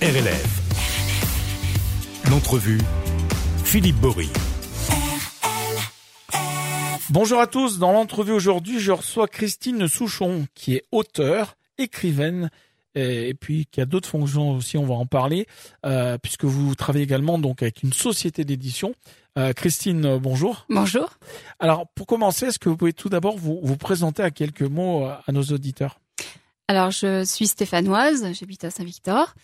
RLF. L'entrevue, Philippe Bory. Bonjour à tous, dans l'entrevue aujourd'hui, je reçois Christine Souchon, qui est auteure, écrivaine, et, puis qui a d'autres fonctions aussi, on va en parler, euh, puisque vous travaillez également donc avec une société d'édition. Euh, Christine, euh, bonjour. Bonjour. Alors, pour commencer, est-ce que vous pouvez tout d'abord vous, vous présenter à quelques mots à nos auditeurs? Alors, je suis stéphanoise, j'habite à Saint-Victor.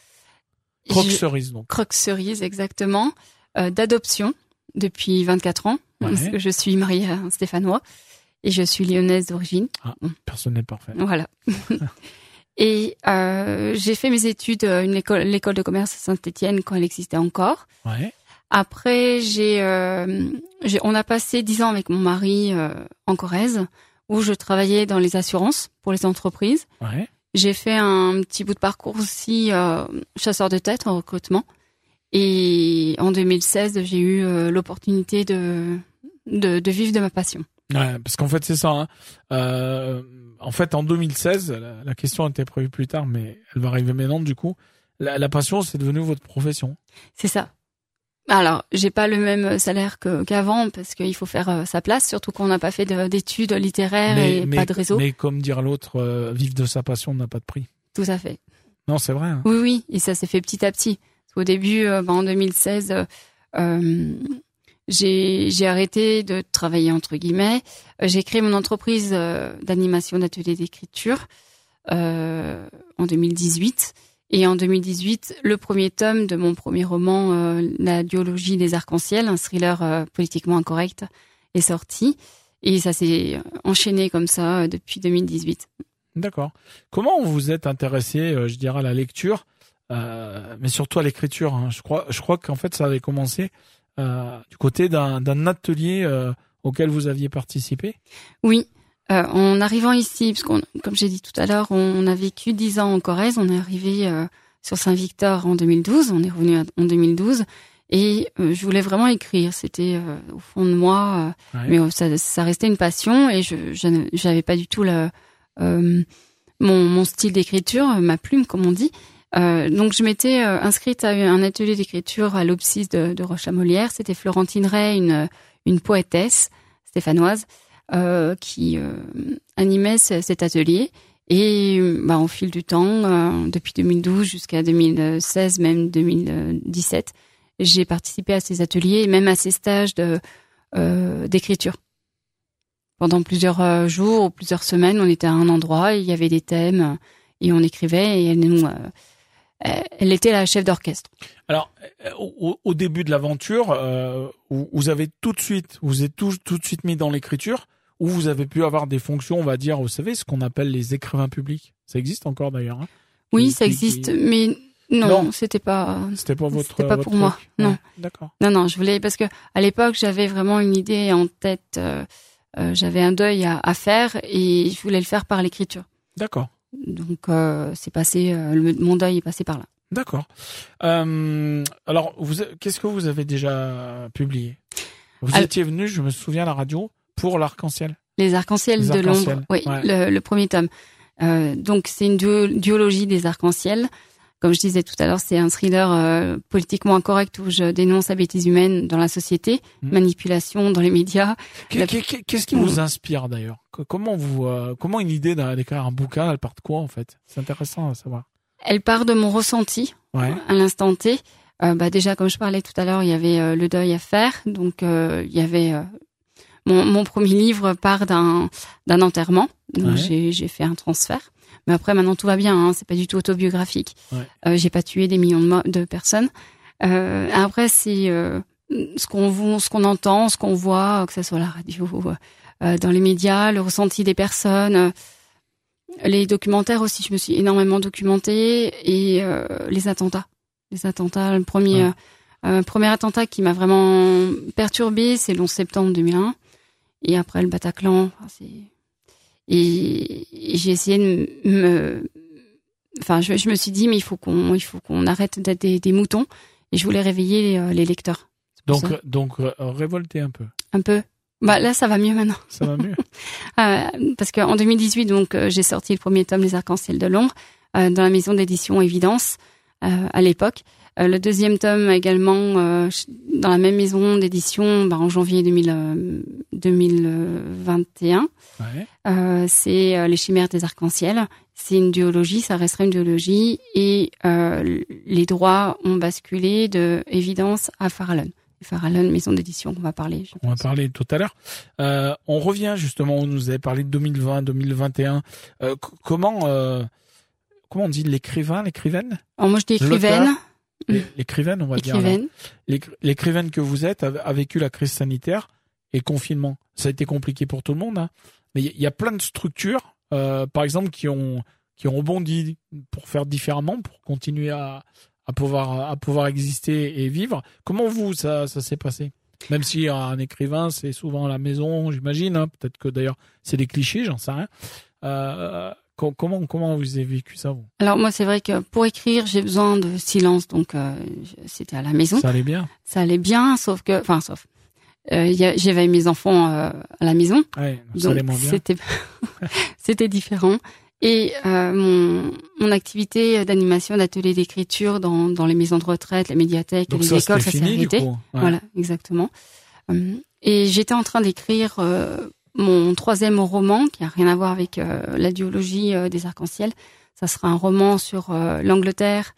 Croque-cerise, donc. Croque-cerise, exactement. D'adoption depuis 24 ans, parce que je suis mariée à un Stéphanois et je suis lyonnaise d'origine. Ah, personne n'est parfait. Voilà. Et euh, j'ai fait mes études à école, l'école de commerce Saint-Étienne quand elle existait encore. Ouais. Après, j'ai, euh, on a passé dix ans avec mon mari euh, en Corrèze, où je travaillais dans les assurances pour les entreprises. Ouais. J'ai fait un petit bout de parcours aussi euh, chasseur de tête en recrutement. Et en 2016, j'ai eu euh, l'opportunité de, de, de vivre de ma passion. Ouais, parce qu'en fait c'est ça. Hein. Euh, en fait, en 2016, la, question était prévue plus tard, mais elle va arriver maintenant. Du coup, la, la passion, c'est devenu votre profession. C'est ça. Alors, j'ai pas le même salaire qu'avant parce qu'il faut faire euh, sa place, surtout qu'on n'a pas fait d'études littéraires et pas de réseau. Mais comme dire l'autre, euh, vivre de sa passion n'a pas de prix. Tout à fait. Non, c'est vrai. Hein. Oui, oui, et ça s'est fait petit à petit. Au début, euh, ben, en 2016, euh, j'ai arrêté de travailler entre guillemets. J'ai créé mon entreprise d'animation d'ateliers d'écriture en 2018. Et en 2018, le premier tome de mon premier roman, euh, La biologie des arcs-en-ciel, un thriller politiquement incorrect, est sorti. Et ça s'est enchaîné comme ça depuis 2018. D'accord. Comment vous êtes intéressé, je dirais, à la lecture, mais surtout à l'écriture hein Je crois, je crois qu'en fait, ça avait commencé euh, du côté d'un atelier euh, auquel vous aviez participé? Oui. Euh, en arrivant ici, parce qu'on, comme j'ai dit tout à l'heure, on, a vécu dix ans en Corrèze. On est arrivé sur Saint-Victor en 2012. On est revenu en 2012. Et je voulais vraiment écrire. C'était au fond de moi, mais ça, ça, restait une passion. Et je n'avais pas du tout le, mon, mon style d'écriture, ma plume, comme on dit. Euh, donc je m'étais euh, inscrite à un atelier d'écriture à l'Obsis de, de Roche-à-Molière. C'était Florentine Ray, une, une poétesse stéphanoise, euh, qui euh, animait cet atelier. Et bah, au fil du temps, depuis 2012 jusqu'à 2016, même 2017, j'ai participé à ces ateliers, même à ces stages d'écriture. Pendant plusieurs jours ou plusieurs semaines, on était à un endroit, il y avait des thèmes et on écrivait et euh, elle était la chef d'orchestre. Alors, euh, au, début de l'aventure, euh, vous avez tout de suite, vous êtes tout, tout de suite mis dans l'écriture, ou vous avez pu avoir des fonctions, on va dire, vous savez, ce qu'on appelle les écrivains publics. Ça existe encore d'ailleurs. Hein? Oui, ça existe, mais non, c'était pas. C'était pas votre. C'était pas pour moi. Non. D'accord. Non, non, je voulais parce que à l'époque j'avais vraiment une idée en tête. j'avais un deuil à, à, faire et je voulais le faire par l'écriture. D'accord. Donc euh, c'est passé, euh, le, mon deuil est passé par là. D'accord. Euh, alors, qu'est-ce que vous avez déjà publié? Vous étiez venu, je me souviens, à la radio pour l'arc-en-ciel. Les arcs-en-ciel de l'ombre, oui, le, le, premier tome. Donc c'est une duologie des arcs-en-ciel. Comme je disais tout à l'heure, c'est un thriller euh, politiquement incorrect où je dénonce la bêtise humaine dans la société, hmm. manipulation dans les médias. Qu'est-ce qui vous inspire d'ailleurs Comment vous, euh, comment une idée d'écrire un bouquin, elle part de quoi en fait? C'est intéressant à savoir. Elle part de mon ressenti à l'instant T. Euh, bah déjà, comme je parlais tout à l'heure, il y avait le deuil à faire, donc il y avait mon, mon, premier livre part d'un d'un enterrement, donc j'ai fait un transfert. Mais après, maintenant, tout va bien. Hein, c'est pas du tout autobiographique. Ouais. Euh, j'ai pas tué des millions de, de personnes. Euh, après, c'est euh, ce qu'on ce qu'on entend, ce qu'on voit, que ce soit à la radio, euh, dans les médias, le ressenti des personnes. les documentaires aussi, je me suis énormément documentée et euh, les attentats. Les attentats, le premier, ouais. premier attentat qui m'a vraiment perturbé, c'est le 11 septembre 2001. Et après le Bataclan, c'est et, j'ai essayé de me, enfin, je, je, me suis dit, mais il faut qu'on, il faut qu'on arrête d'être des, des, moutons. Et je voulais réveiller les, euh, les lecteurs. Donc, donc euh, révolter un peu. Un peu. Bah là, ça va mieux maintenant. Ça va mieux. euh, parce qu'en 2018, donc, euh, j'ai sorti le premier tome Les Arcs-en-Ciel de l'ombre dans la maison d'édition Évidence à l'époque. le deuxième tome également dans la même maison d'édition bah, en janvier 2000, 2021. Ouais. c'est Les chimères des arcs-en-ciel. C'est une duologie, ça resterait une duologie et les droits ont basculé de Évidence à Farallon. Farallon, maison d'édition, on va parler. On va parler tout à l'heure. Euh, on revient justement, on nous avait parlé de 2020, 2021. Euh, comment, euh, comment on dit l'écrivain, l'écrivaine? Moi je dis écrivaine. L'écrivaine, on va dire. L'écrivaine que vous êtes a, vécu la crise sanitaire et confinement. Ça a été compliqué pour tout le monde, hein. mais il y, a plein de structures, par exemple, qui ont qui ont rebondi pour faire différemment, pour continuer à, à pouvoir à pouvoir exister et vivre. Comment vous ça ça s'est passé? Même si un écrivain c'est souvent à la maison, j'imagine. Hein. Peut-être que d'ailleurs c'est des clichés, j'en sais rien. Euh, comment comment vous avez vécu ça vous? Alors moi c'est vrai que pour écrire j'ai besoin de silence donc euh, c'était à la maison. Ça allait bien? Ça allait bien, sauf que enfin sauf. Euh, j'avais mes enfants euh, à la maison, ouais, donc c'était c'était différent. Et euh, mon, mon activité d'animation, d'atelier d'écriture dans, dans les maisons de retraite, les médiathèques, les écoles, ça s'est arrêté. Voilà, exactement. Euh, et j'étais en train d'écrire mon troisième roman, qui a rien à voir avec euh, la duologie des arcs-en-ciel. Ça sera un roman sur l'Angleterre,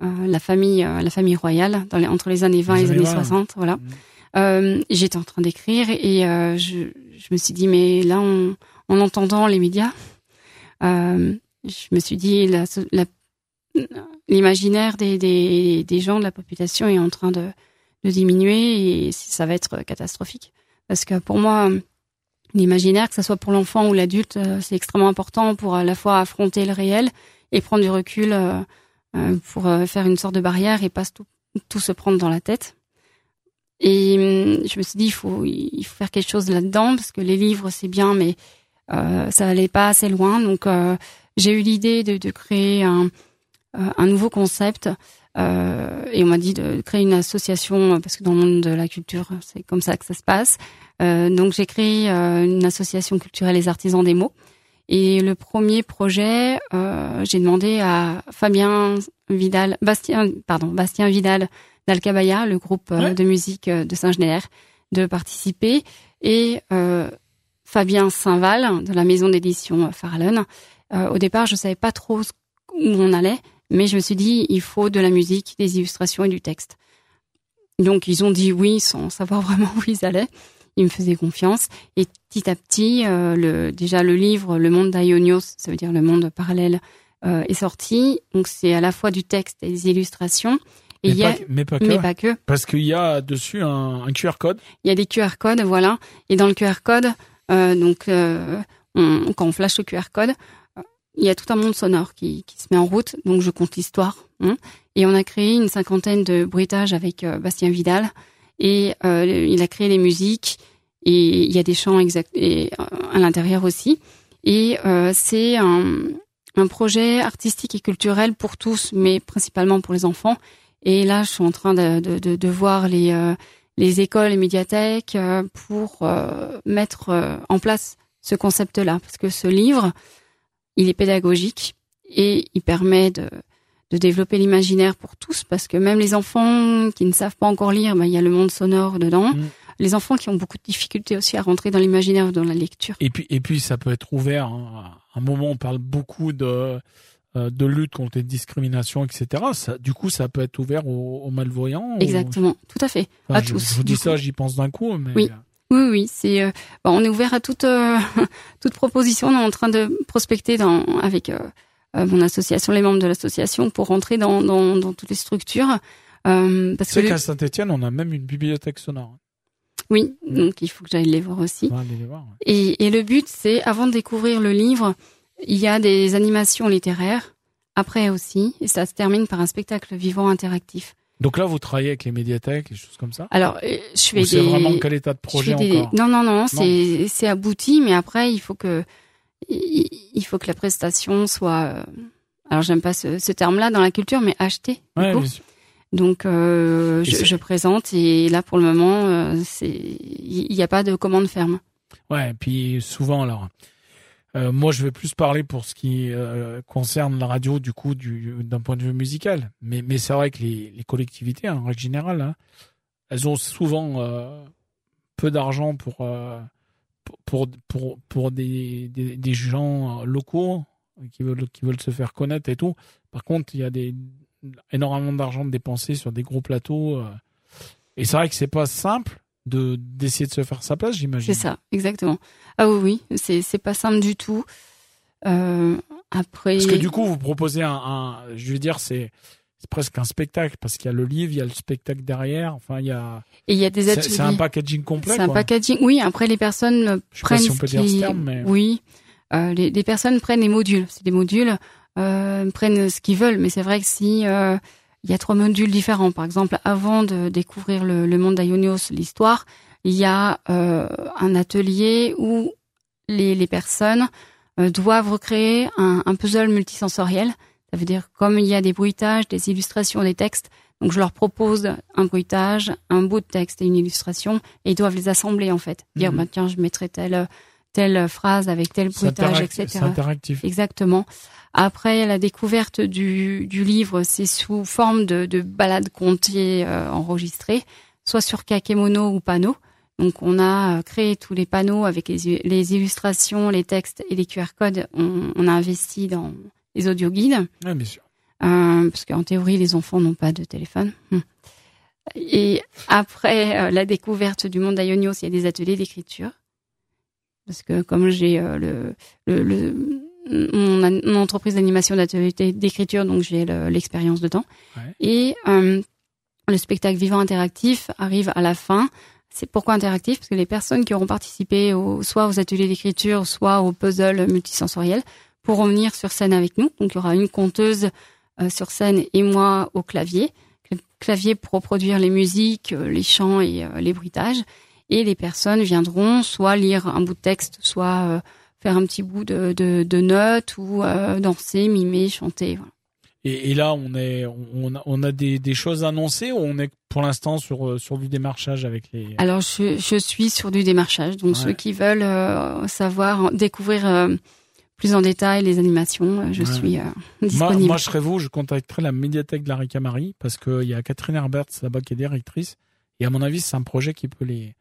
la famille, la famille royale, dans les, entre les années 20 et les années 60. Voilà. Mmh. j'étais en train d'écrire et je, je me suis dit, mais là, en entendant les médias, euh, je me suis dit, l'imaginaire des, des, des, gens de la population est en train de, de diminuer et ça va être catastrophique. Parce que pour moi, l'imaginaire, que ce soit pour l'enfant ou l'adulte, euh, c'est extrêmement important pour à la fois affronter le réel et prendre du recul euh, pour faire une sorte de barrière et pas tout, tout se prendre dans la tête. Et hum, je me suis dit, il faut, il faut faire quelque chose là-dedans parce que les livres, c'est bien, mais euh, ça allait pas assez loin, donc euh, j'ai eu l'idée de, de, créer un, euh, un nouveau concept. Et on m'a dit de créer une association parce que dans le monde de la culture, c'est comme ça que ça se passe. donc j'ai créé une association culturelle Les Artisans des mots. Et le premier projet, euh, j'ai demandé à Fabien Vidal, Bastien, pardon, Bastien Vidal d'Alcabaya, le groupe de musique de Saint-Genélaire, de participer. Et euh, Fabien Saint-Val de la maison d'édition Farallon. Euh, au départ, je savais pas trop où on allait, mais je me suis dit il faut de la musique, des illustrations et du texte. Donc ils ont dit oui sans savoir vraiment où ils allaient. Ils me faisaient confiance et petit à petit, euh, le, déjà le livre Le Monde d'Aionios, ça veut dire le monde parallèle, euh, est sorti. Donc c'est à la fois du texte et des illustrations. Et mais, pas, mais, pas, que. mais pas que. Parce qu'il y a dessus un, un QR code. Il y a des QR codes, voilà. Et dans le QR code, euh, donc, on, quand on flash le QR code, il y a tout un monde sonore qui, qui se met en route. Donc, je compte l'histoire. Hein. et on a créé une cinquantaine de bruitages avec Bastien Vidal. Et il a créé les musiques. Et il y a des chants exact et, à l'intérieur aussi. Et c'est un, un projet artistique et culturel pour tous, mais principalement pour les enfants. Et là, je suis en train de, de, de, voir les, les écoles et médiathèques euh, pour euh, mettre euh, en place ce concept-là. Parce que ce livre, il est pédagogique et il permet de, de développer l'imaginaire pour tous, parce que même les enfants qui ne savent pas encore lire, bah, il y a le monde sonore dedans. Mm. Les enfants qui ont beaucoup de difficultés aussi à rentrer dans l'imaginaire, dans la lecture. Et puis, et puis, ça peut être ouvert. Hein. À un moment, on parle beaucoup de euh, de lutte contre les discriminations, etc. Ça, du coup, ça peut être ouvert aux, malvoyants. Exactement, tout à fait, à tous. Je vous dis ça, j'y pense d'un coup, mais oui. Oui, oui, c'est. Euh, on est ouvert à toute euh, toute proposition. On est en train de prospecter dans avec mon association, les membres de l'association, pour rentrer dans, dans, dans toutes les structures. Euh, parce que qu'à Saint-Étienne, on a même une bibliothèque sonore. Oui, donc il faut que j'aille les voir aussi. les voir, et, et le but, c'est avant de découvrir le livre, il y a des animations littéraires après aussi, et ça se termine par un spectacle vivant interactif. Donc là, vous travaillez avec les médiathèques, les choses comme ça Alors, euh, je fais des. C'est vraiment quel état de projet encore Non, non, non, c'est c'est abouti, mais après, il faut que il faut que la prestation soit. Euh, alors, j'aime pas ce, ce terme-là dans la culture, mais achetée. Ouais, Donc, euh, je, je, présente et là, pour le moment, euh, c'est il n'y a pas de commande ferme. Ouais, et puis souvent, alors Euh, moi, je vais plus parler pour ce qui euh, concerne la radio, du coup, du, d'un point de vue musical. Mais, c'est vrai que les, collectivités, en règle générale, hein, elles ont souvent euh, peu d'argent pour, pour, pour, pour des, des, des gens locaux qui veulent, qui veulent se faire connaître et tout. Par contre, il y a des, énormément d'argent dépensé sur des gros plateaux. et c'est vrai que c'est pas simple de d'essayer de se faire sa place, j'imagine. C'est ça, exactement. Ah oui, oui, c'est c'est pas simple du tout. Euh, après, Parce que du coup, vous proposez un, un je veux dire, c'est c'est presque un spectacle parce qu'il y a le livre, il y a le spectacle derrière. Enfin, il y a et il y a des ateliers. c'est un packaging complet. C'est un packaging. Oui, après les personnes Je sais pas prennent si on peut ce dire ce terme, mais Oui, euh, les, les personnes prennent les modules. C'est des modules, euh, prennent ce qu'ils veulent. Mais c'est vrai que si il y a trois modules différents, par exemple, avant de découvrir le, le monde d'Ionios, l'histoire, il y a euh, un atelier où les, les personnes euh, doivent recréer un, un puzzle multisensoriel. Ça veut dire comme il y a des bruitages, des illustrations, des textes. Donc je leur propose un bruitage, un bout de texte et une illustration, et ils doivent les assembler en fait. Dire Mhm. bah tiens, je mettrai telle telle phrase avec tel bruitage, etc. interactif. Exactement. Après, la découverte du, du livre, c'est sous forme de, de balades contées euh, enregistrées, soit sur kakemono ou panneau. Donc, on a euh, créé tous les panneaux avec les, les illustrations, les textes et les QR codes. On, on a investi dans les audio guides. Ouais, bien sûr. Euh, parce qu'en théorie, les enfants n'ont pas de téléphone. Hum. Et après euh, la découverte du monde d'Ionios, il y a des ateliers d'écriture. Parce que comme j'ai euh, le, le, le- mon, an- mon entreprise d'animation d'ateliers d'écriture, donc j'ai le- l'expérience dedans. Ouais. Et euh, le spectacle vivant interactif arrive à la fin. C'est pourquoi interactif? Parce que les personnes qui auront participé au, soit aux ateliers d'écriture, soit au puzzle multisensoriel, pourront venir sur scène avec nous. Donc il y aura une conteuse euh, sur scène et moi au clavier. Le clavier pour reproduire les musiques, euh, les chants et euh, les bruitages. Et les personnes viendront soit lire un bout de texte, soit euh, faire un petit bout de, de, de notes ou euh, danser, mimer, chanter. Voilà. Et, et là, on est, on a, on a des, des choses annoncées ou on est pour l'instant sur euh, sur du démarchage avec les. Alors je, je suis sur du démarchage, donc Ouais. ceux qui veulent euh, savoir, découvrir plus en détail les animations, je Ouais. suis euh, Moi, disponible. moi, je serais vous, je contacterai la médiathèque de la Ricamari parce qu'il y a Catherine Herberts là-bas qui est directrice. Et à mon avis, c'est un projet qui peut les,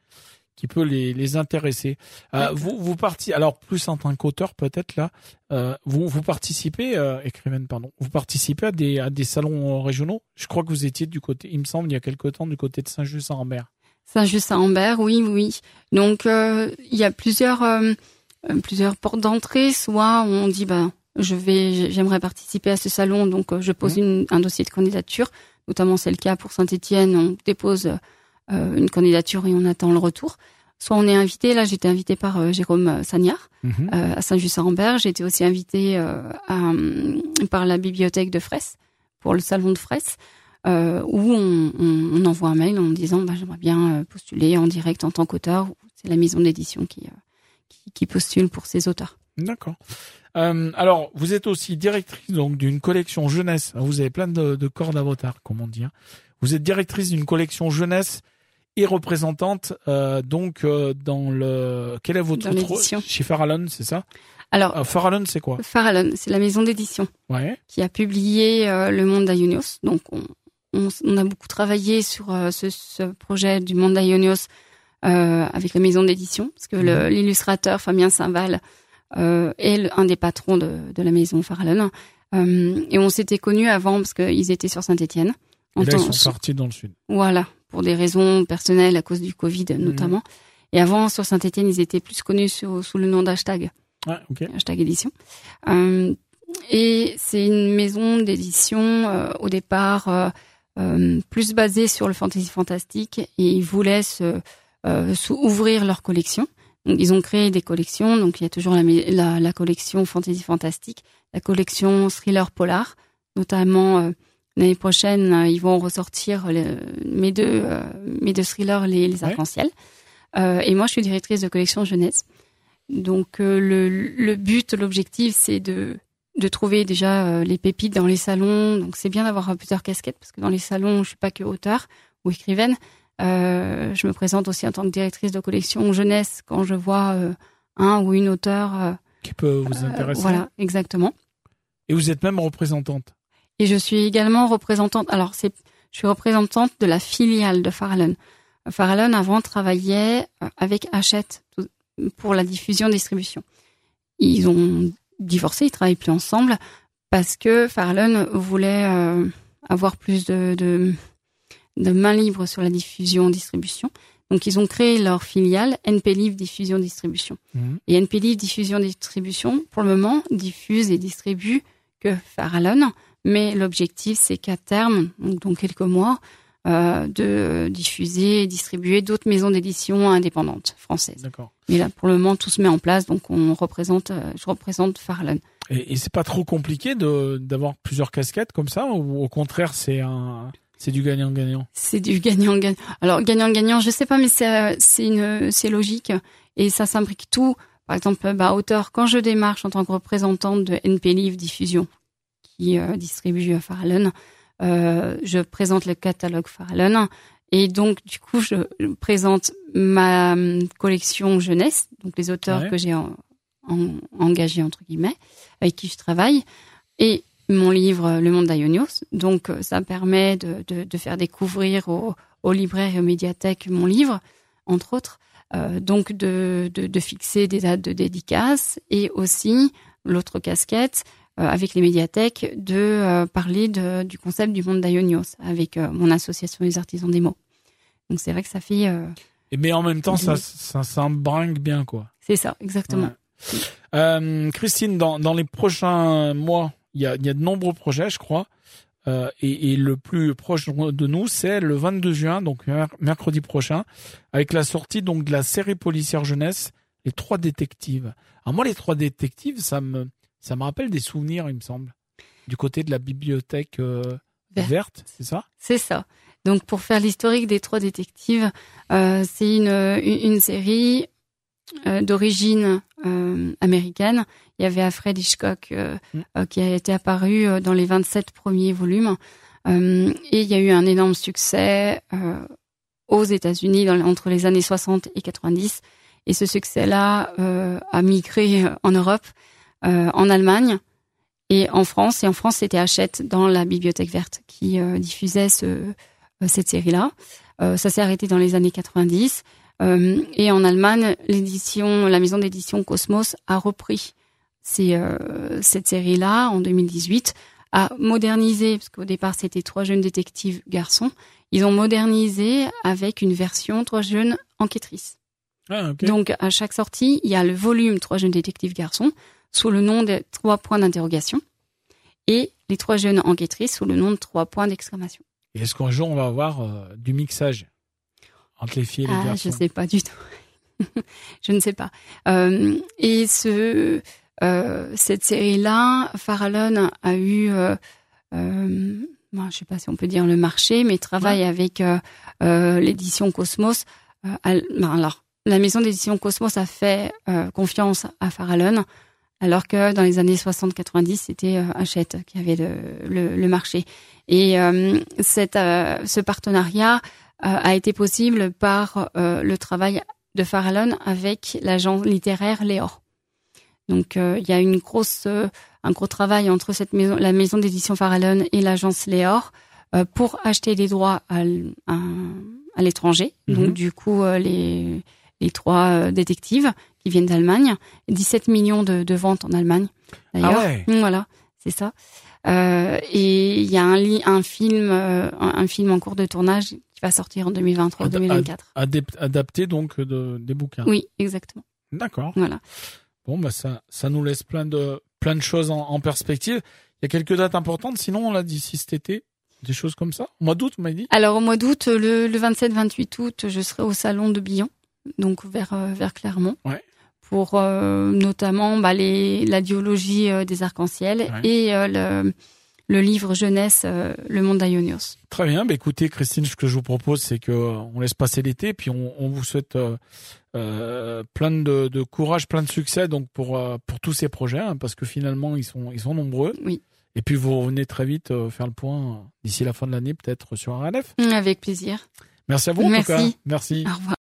qui peut les, les intéresser. Euh, vous, vous parti, alors plus en tant qu'auteur peut-être là, euh, vous, vous participez, euh, écrivaine pardon, vous participez à des, à des salons régionaux? Je crois que vous étiez du côté, il me semble, il y a quelque temps du côté de Saint-Just-en-Rambert. Saint-Just-à-Ambert, oui, oui. Donc il y a plusieurs plusieurs portes d'entrée. Soit on dit ben je vais, j'aimerais participer à ce salon, donc je pose une- un dossier de candidature. Notamment c'est le cas pour Saint-Étienne, on dépose une candidature et on attend le retour. Soit on est invité. Là, j'étais invité par euh, Jérôme Sagnard Mhm. euh, à Saint-Just-à-Rambert. J'ai été aussi invitée euh, à, euh, par la bibliothèque de Fraisse pour le salon de Fraisse, euh, où on, on, on envoie un mail en disant bah, j'aimerais bien euh, postuler en direct en tant qu'auteur. C'est la maison d'édition qui, euh, qui, qui postule pour ses auteurs. D'accord. Euh, alors, vous êtes aussi directrice donc d'une collection jeunesse. Vous avez plein de, de cordes à votre arc, comme on dit. hein. Vous êtes directrice d'une collection jeunesse et représentante euh, donc euh, dans le. Quel est votre autre- chez Farallon, c'est ça? Alors, euh, Farallon, c'est quoi? Farallon, c'est la maison d'édition Ouais. qui a publié euh, Le Monde d'Aionios. Donc, on, on, on a beaucoup travaillé sur euh, ce, ce projet du Monde d'Aionios euh, avec la maison d'édition, parce que Mhm. l'illustrateur Fabien Saint-Val euh, est le- un des patrons de, de la maison Farallon. Euh, et on s'était connus avant parce qu'ils étaient sur Saint-Étienne. Et là, ils sont partis dans le sud. Voilà, pour des raisons personnelles à cause du Covid Mhm. notamment. Et avant, sur Saint-Étienne, ils étaient plus connus sous, sous le nom d'hashtag ok. hashtag édition. Euh, et c'est une maison d'édition euh, au départ euh, plus basée sur le fantasy fantastique et ils voulaient se, ouvrir leur collection. Donc, ils ont créé des collections. Donc il y a toujours la, la, la collection fantasy fantastique, la collection thriller polar, notamment l'année prochaine euh, ils vont ressortir le- mes deux euh, mes deux thrillers les, les arcs-en-ciel. Euh, et moi je suis directrice de collection jeunesse. Donc le, le but, l'objectif, c'est de de trouver déjà les pépites dans les salons. Donc c'est bien d'avoir plusieurs casquettes parce que dans les salons, je suis pas que auteur ou écrivaine. Euh, je me présente aussi en tant que directrice de collection jeunesse quand je vois euh, un ou une auteur euh, qui peut vous intéresser. voilà, exactement. Et vous êtes même représentante. Et je suis également représentante. Alors, c'est, je suis représentante de la filiale de Farallon. Farallon avant travaillait euh, avec Hachette pour la diffusion distribution. Ils ont divorcé, ils travaillent plus ensemble parce que Farallon voulait euh, avoir plus de, de de main libre sur la diffusion distribution. Donc ils ont créé leur filiale NP Live Diffusion Distribution. Mhm. Et NP Live Diffusion Distribution, pour le moment, diffuse et distribue que Farallon, mais l'objectif c'est qu'à terme, donc dans quelques mois, euh, de diffuser et distribuer d'autres maisons d'édition indépendantes françaises. D'accord. Mais là, pour le moment, tout se met en place, donc on représente, euh, je représente Farallon. Et, et c'est pas trop compliqué de d'avoir plusieurs casquettes comme ça ou au contraire c'est un c'est du gagnant-gagnant? C'est du gagnant-gagnant. Alors gagnant-gagnant, je sais pas, mais c'est euh, c'est une c'est logique et ça s'imbrique tout. Par exemple, bah, auteur, quand je démarche en tant que représentante de NP Livre Diffusion, qui euh, distribue Farallon, euh, je présente le catalogue Farallon et donc du coup je présente ma hum, collection jeunesse, donc les auteurs Ouais. que j'ai en- en- engagés entre guillemets, avec qui je travaille, et mon livre Le Monde d'Aionios. Donc euh, ça permet de, de, de faire découvrir aux, aux libraires et aux médiathèques mon livre, entre autres. Euh, donc de, de, fixer des dates de dédicace et aussi l'autre casquette avec les médiathèques de euh, parler de, du concept du monde d'Aionios avec euh, mon association des artisans des mots. Donc c'est vrai que ça fait euh, Et mais en même temps ça ça ça bringue bien quoi. c'est ça exactement. Ouais. Euh, Christine, dans, dans les prochains mois, il y a, il y a de nombreux projets, je crois. Euh, et, et le plus proche de nous, c'est le 22 juin, donc mer- mercredi prochain, avec la sortie donc de la série policière jeunesse, les trois détectives. Alors moi, les trois détectives, ça me ça me rappelle des souvenirs, il me semble, du côté de la bibliothèque euh, Verte. verte, c'est ça? C'est ça. Donc pour faire l'historique des trois détectives, euh, c'est une, série euh, d'origine euh, américaine. Il y avait Alfred Hitchcock Mm. qui a été apparu dans les 27 premiers volumes. Et il y a eu un énorme succès aux États-Unis entre les années 60 et 90. Et ce succès-là a migré en Europe, en Allemagne et en France. Et en France, c'était Hachette dans la Bibliothèque verte qui euh, diffusait ce, euh, cette série-là. Euh, ça s'est arrêté dans les années 90. Euh, et en Allemagne, l'édition, la maison d'édition Cosmos a repris ces, euh, cette série-là en 2018, a modernisé, parce qu'au départ c'était trois jeunes détectives garçons, ils ont modernisé avec une version trois jeunes enquêtrices. ah. Donc à chaque sortie, il y a le volume trois jeunes détectives garçons sous le nom de trois points d'interrogation et les trois jeunes enquêtrices sous le nom de trois points d'exclamation. Et est-ce qu'un jour on va avoir euh, du mixage entre les filles et les Ah, garçons? je sais pas du tout. je ne sais pas. Euh, et ce, euh, cette série-là, Farallon a eu, euh, bon, je sais pas si on peut dire le marché, mais travaille avec l'édition Cosmos. À- ben, alors, la maison d'édition Cosmos a fait confiance à Farallon, alors que dans les années 60-90, c'était euh, Hachette qui avait le, le, le marché. Et euh, cette, euh, ce partenariat a été possible par le travail de Farallon avec l'agent littéraire Léor. Donc il y a une grosse, un gros travail entre cette maison, la maison d'édition Farallon et l'agence Léor pour acheter des droits à, l- à, à l'étranger. Mhm. Donc du coup les les trois euh, détectives qui viennent d'Allemagne, 17 millions de, de ventes en Allemagne. D'ailleurs, Ah ouais. Mm, voilà, c'est ça. Euh, et il y a un, un film, euh, un, film en cours de tournage qui va sortir en 2023 Ad- 2024. Adep- adapté donc de, des bouquins. Oui, exactement. D'accord. Voilà. Bon, bah ça, ça nous laisse plein de, plein de choses en, en perspective. Il y a quelques dates importantes, sinon on l'a dit d'ici cet été, des choses comme ça. Au mois d'août, on m'a dit? Alors au mois d'août, le, le 27-28 août, je serai au salon de Billon, donc vers euh, vers Clermont, Ouais. pour euh, notamment bah, les la diologie euh, des arcs-en-ciel Ouais. et le le livre jeunesse euh, Le Monde d'Aionios. Très bien. Bah, écoutez, Christine, ce que je vous propose, c'est que euh, on laisse passer l'été, puis on, on vous souhaite euh, plein de, de courage, plein de succès, donc pour pour tous ces projets, hein, parce que finalement ils sont ils sont nombreux. Oui. Et puis vous revenez très vite faire le point d'ici la fin de l'année, peut-être sur RLF. Avec plaisir. Merci à vous. en tout cas. Merci. Au revoir.